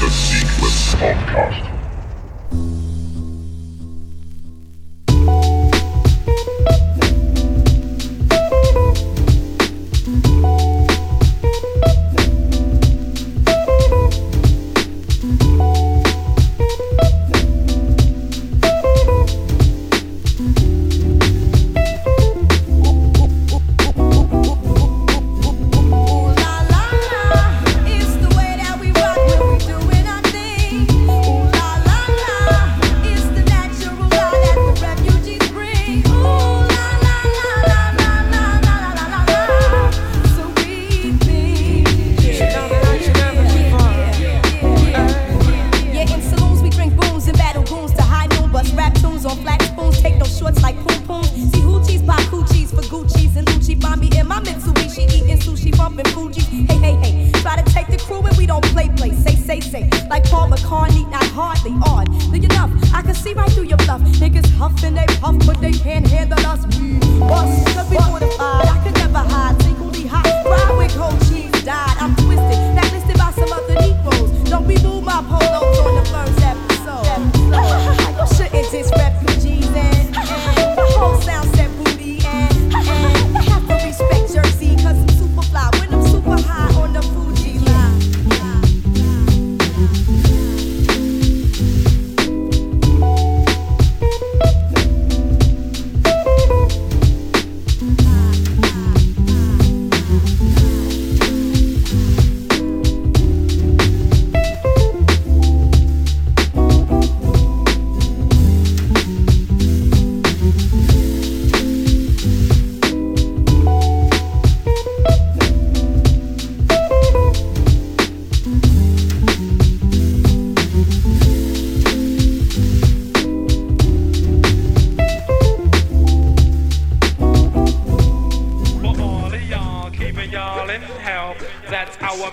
the Seekless Podcast.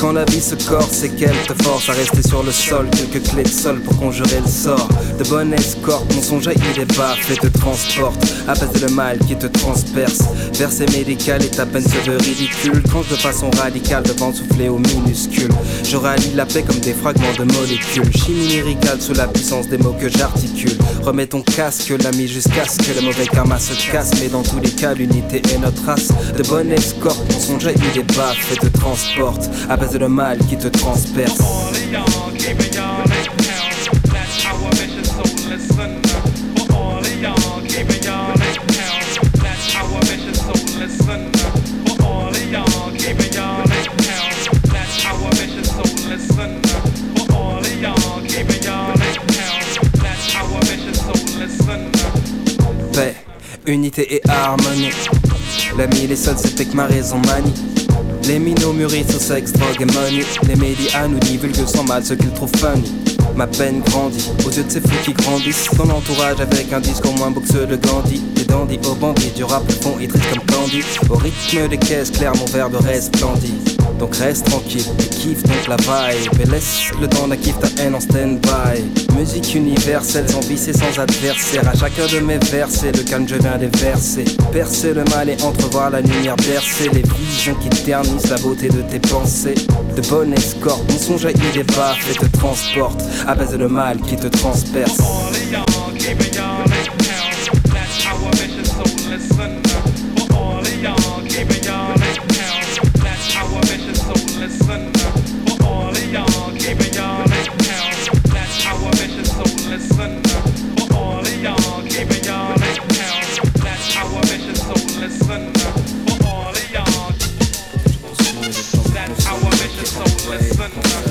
Quand la vie se corse, c'est qu'elle te force à rester sur le sol. Quelques clés de sol pour conjurer le sort. De bonne escorte, mon songe il est bas, fait te transporte. Apaiser le mal qui te transperce. Verset médical et ta peine se ridicule. Quand de façon radicale devant souffler au minuscule. Je rallie la paix comme des fragments de molécules. Chimie sous la puissance des mots que j'articule. Remets ton casque, l'ami, jusqu'à ce que le mauvais karma se casse. Mais dans tous les cas, l'unité est notre race. De bonne escorte, mon songe il est bas, fait te transporte c'est le mal qui te transperce. Paix, unité et harmonie. L'ami, les seuls, c'était que ma raison manie. Les minots mûrissent au sexe, drogue et money. Les médias nous divulguent sans mal ce qu'ils trouvent funny. Ma peine grandit aux yeux de ces fous qui grandissent. Ton entourage avec un discours moins boxeux de Gandhi. Des dandys au bandit, du rap fond et triste comme Candy. Au rythme des caisses claires, mon verre de resplendit. Donc reste tranquille et kiffe donc la vibe. Et laisse le temps d'un kiff ta haine en stand-by. Musique universelle sans vice et sans adversaire. À chacun de mes versets, le calme je viens des versets. Percer le mal et entrevoir la lumière bercer. Les visions qui ternissent la beauté de tes pensées. De bonne escorte, mon son jaillit des baffes et te transporte. Apaise le mal qui te transperce. Yeah.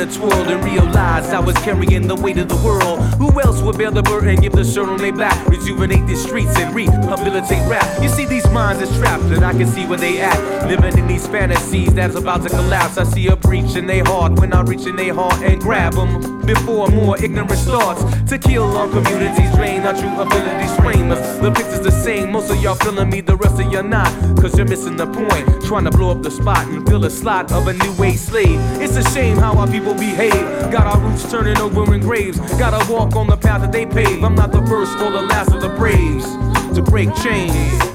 In a twirl, and realized I was carrying the weight of the world. Who else would bear the burden, give the shirt on their back, rejuvenate the streets and rehabilitate rap? You see, these minds are trapped, and I can see where they at. Living in these fantasies that's about to collapse. I see a breach in their heart when I reach in their heart and grab them before more ignorance starts to kill our communities, drain our true abilities, frame us. The picture's the same, most of y'all feeling me, the rest of y'all not. Cause you're missing the point, trying to blow up the spot and fill a slot of a new age slave. It's a shame how our people behave. Got our roots turning over in graves. Gotta walk on the path that they pave. I'm not the first or the last of the braves to break chains.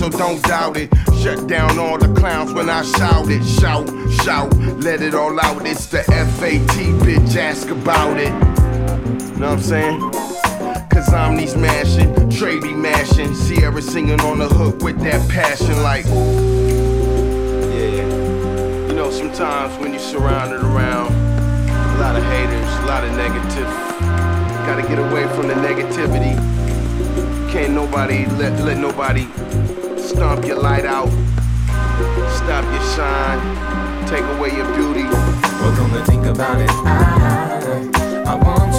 So don't doubt it. Shut down all the clowns when I shout it. Shout, shout, let it all out. It's the FAT, bitch, ask about it. Know what I'm saying? Cause I'm these mashing, Trady mashing, Sierra singing on the hook with that passion, like. Yeah. You know, sometimes when you're surrounded around a lot of haters, a lot of negative, gotta get away from the negativity. Can't nobody let let nobody stomp your light out, stop your shine, take away your beauty. We're gonna think about it. I, I want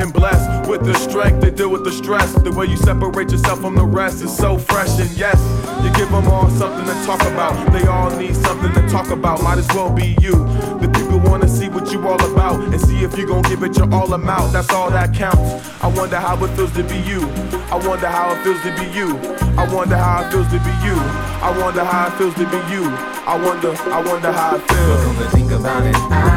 been blessed with the strength to deal with the stress. The way you separate yourself from the rest is so fresh, and yes, you give them all something to talk about. They all need something to talk about. Might as well be you. The people wanna see what you all about and see if you gon' give it your all amount. That's all that counts. I wonder how it feels to be you. I wonder how it feels to be you. I wonder how it feels to be you. I wonder how it feels to be you. I wonder, I wonder how it feels. Think about it, I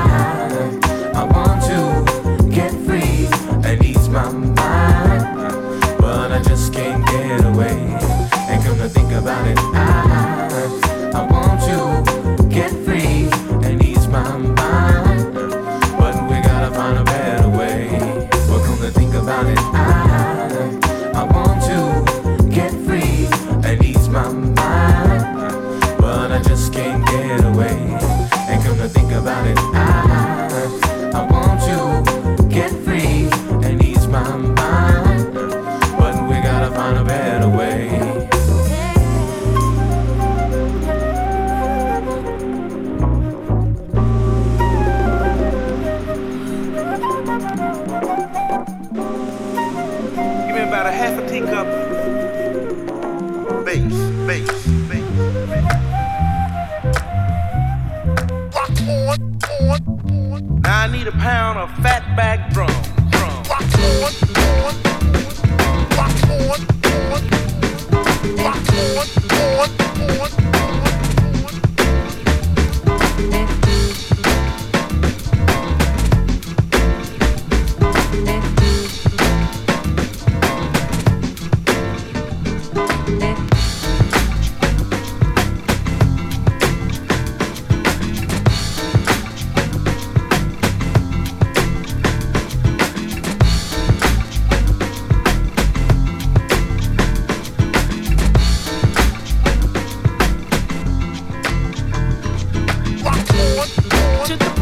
my mind,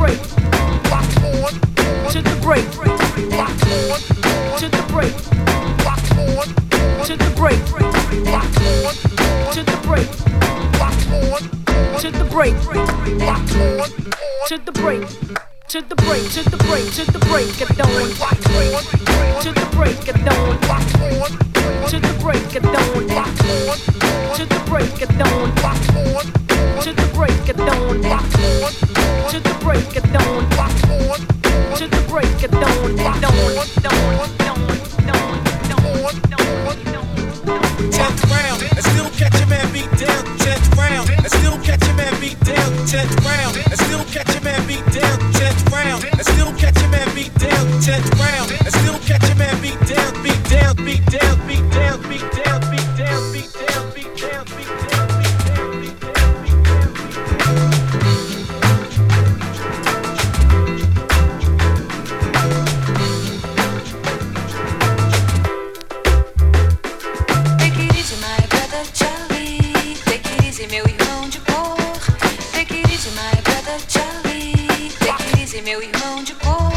break. Lock on to the break. Lock on to the break. Lock on to the break. Lock on to the break. Lock on to the break. Lock on to the break. To the break, to the break, to the break at dawn. To the break at dawn. de cor.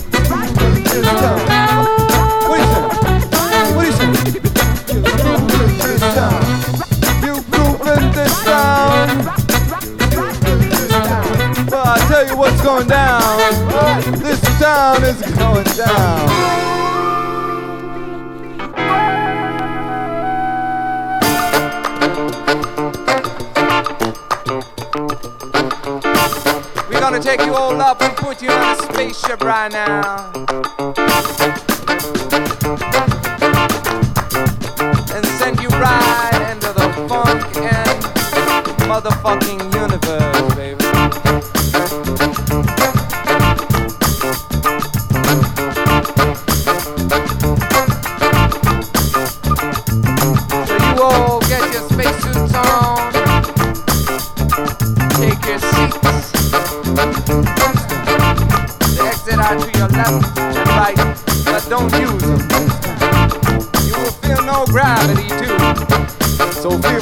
going down. This town is going down. We're gonna take you all up and put you on a spaceship right now. And send you right into the funk and motherfucking universe. Too. So feel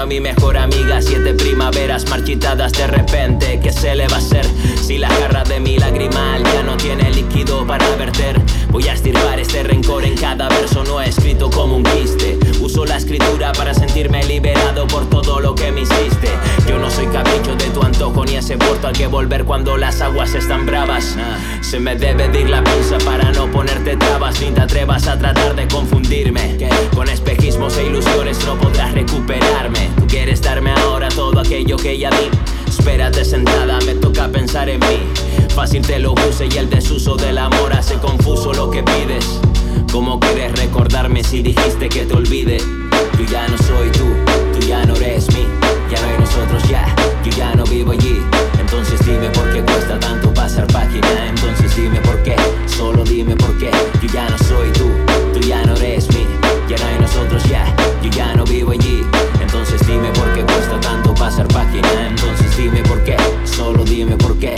a mi mejor amiga, siete primaveras marchitadas de repente. ¿Qué se le va a hacer si la jarra de mi lagrimal ya no tiene líquido para verter? Voy a estirpar este rencor en cada verso no escrito como un quiste. Uso la escritura para sentirme liberado por todo lo que me hiciste. Yo no soy capricho de tu ni ese puerto al que volver cuando las aguas están bravas. Se me debe dir la pinza para no ponerte trabas ni te atrevas a tratar de confundirme. Con espejismos e ilusiones no podrás recuperarme. Tú quieres darme ahora todo aquello que ya di. Espérate sentada, me toca pensar en mí. Fácil te lo puse y el desuso del amor hace confuso lo que pides. ¿Cómo quieres recordarme si dijiste que te olvide? Yo ya no soy tú, tú ya no eres mí, ya no hay nosotros ya, yo ya no vivo allí. Entonces dime por qué cuesta tanto pasar página, entonces dime por qué, solo dime por qué. Yo ya no soy tú, tú ya no eres mí, ya no hay nosotros ya, yo ya no vivo allí. Entonces dime por qué cuesta tanto pasar página, entonces dime por qué, solo dime por qué.